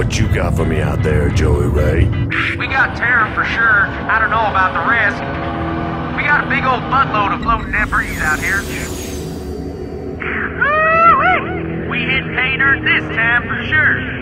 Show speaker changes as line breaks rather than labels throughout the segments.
What you got for me out there, Joey Ray?
We got Terra for sure. I don't know about the rest. We got a big old buttload of floating debris out here. We hit pay dirt this time for sure.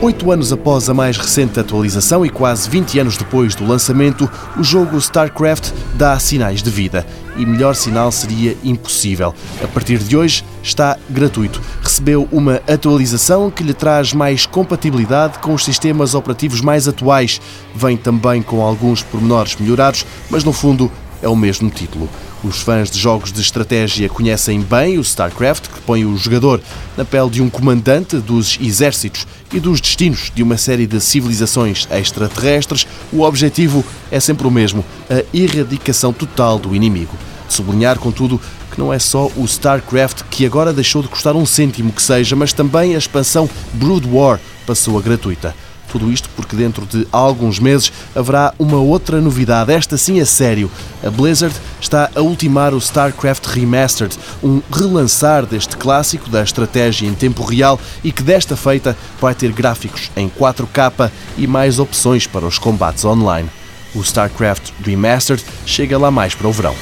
Oito anos após a mais recente atualização e quase 20 anos depois do lançamento, o jogo StarCraft dá sinais de vida. E melhor sinal seria impossível. A partir de hoje está gratuito. Recebeu uma atualização que lhe traz mais compatibilidade com os sistemas operativos mais atuais. Vem também com alguns pormenores melhorados, mas no fundo é o mesmo título. Os fãs de jogos de estratégia conhecem bem o StarCraft, que põe o jogador na pele de um comandante dos exércitos e dos destinos de uma série de civilizações extraterrestres. O objetivo é sempre o mesmo: a erradicação total do inimigo. Sublinhar, contudo, não é só o StarCraft que agora deixou de custar um cêntimo que seja, mas também a expansão Brood War passou a gratuita. Tudo isto porque dentro de alguns meses haverá uma outra novidade, esta sim é sério. A Blizzard está a ultimar o StarCraft Remastered, um relançar deste clássico da estratégia em tempo real e que desta feita vai ter gráficos em 4K e mais opções para os combates online. O StarCraft Remastered chega lá mais para o verão.